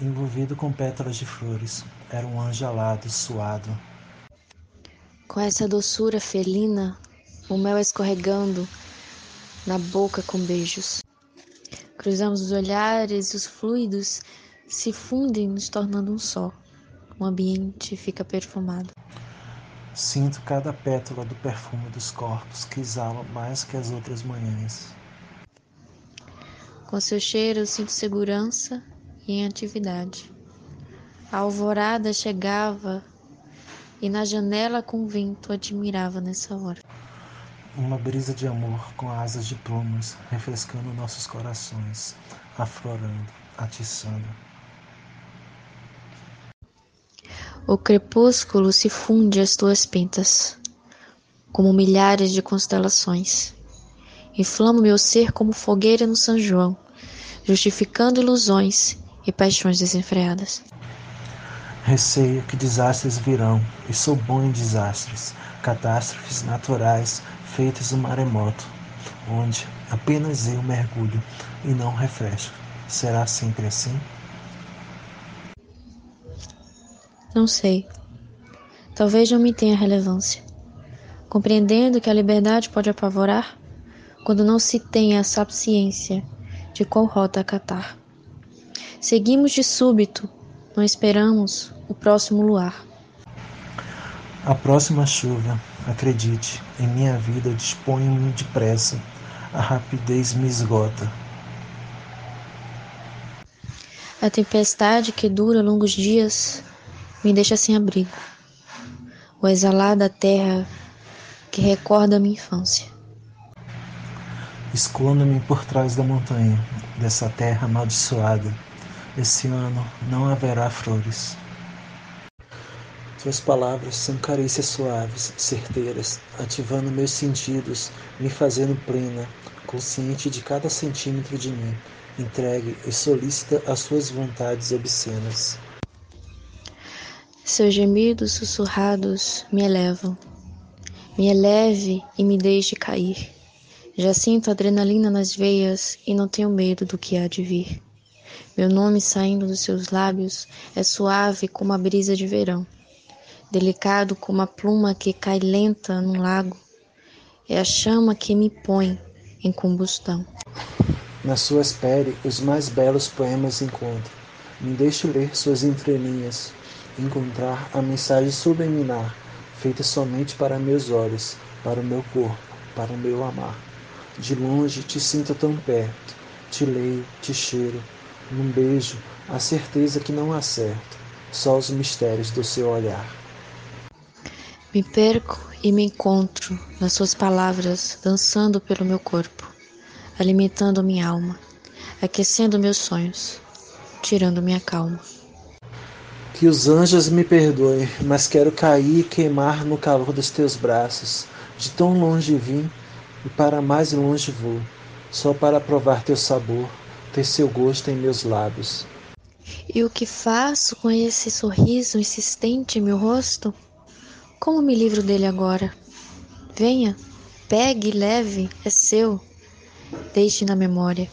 envolvido com pétalas de flores. Era um anjo alado, suado. Com essa doçura felina, o mel escorregando na boca com beijos. Cruzamos os olhares, os fluidos se fundem, nos tornando um só. O ambiente fica perfumado. Sinto cada pétala do perfume dos corpos que exalam mais que as outras manhãs. Com seu cheiro, sinto segurança e em atividade. A alvorada chegava e na janela com o vento admirava nessa hora. Uma brisa de amor com asas de plumas, refrescando nossos corações, aflorando, atiçando. O crepúsculo se funde às tuas pintas, como milhares de constelações. Inflamo meu ser como fogueira no São João, justificando ilusões e paixões desenfreadas. Receio que desastres virão, e sou bom em desastres, catástrofes naturais feitas no maremoto, onde apenas eu mergulho e não refresco. Será sempre assim? Não sei. Talvez não me tenha relevância. Compreendendo que a liberdade pode apavorar quando não se tem a sapiência de qual rota acatar. Seguimos de súbito, não esperamos o próximo luar. A próxima chuva, acredite, em minha vida disponho-me depressa, a rapidez me esgota. A tempestade que dura longos dias me deixa sem abrigo. O exalar da terra que recorda a minha infância. Esconda-me por trás da montanha, dessa terra amaldiçoada. Esse ano não haverá flores. Tuas palavras são carícias suaves, certeiras, ativando meus sentidos, me fazendo plena, consciente de cada centímetro de mim, entregue e solícita às suas vontades obscenas. Seus gemidos sussurrados me elevam. Me eleve e me deixe cair. Já sinto adrenalina nas veias e não tenho medo do que há de vir. Meu nome saindo dos seus lábios é suave como a brisa de verão, delicado como a pluma que cai lenta num lago. É a chama que me põe em combustão. Nas suas peles, os mais belos poemas encontro. Me deixe ler suas entrelinhas, encontrar a mensagem subliminar, feita somente para meus olhos, para o meu corpo, para o meu amar. De longe te sinto tão perto, te leio, te cheiro, num beijo, a certeza que não acerto, só os mistérios do seu olhar. Me perco e me encontro nas suas palavras, dançando pelo meu corpo, alimentando minha alma, aquecendo meus sonhos, tirando minha calma. Que os anjos me perdoem, mas quero cair e queimar no calor dos teus braços. De tão longe vim e para mais longe vou, só para provar teu sabor, ter seu gosto em meus lábios. E o que faço com esse sorriso insistente em meu rosto? Como me livro dele agora? Venha, pegue e leve, é seu. Deixe na memória.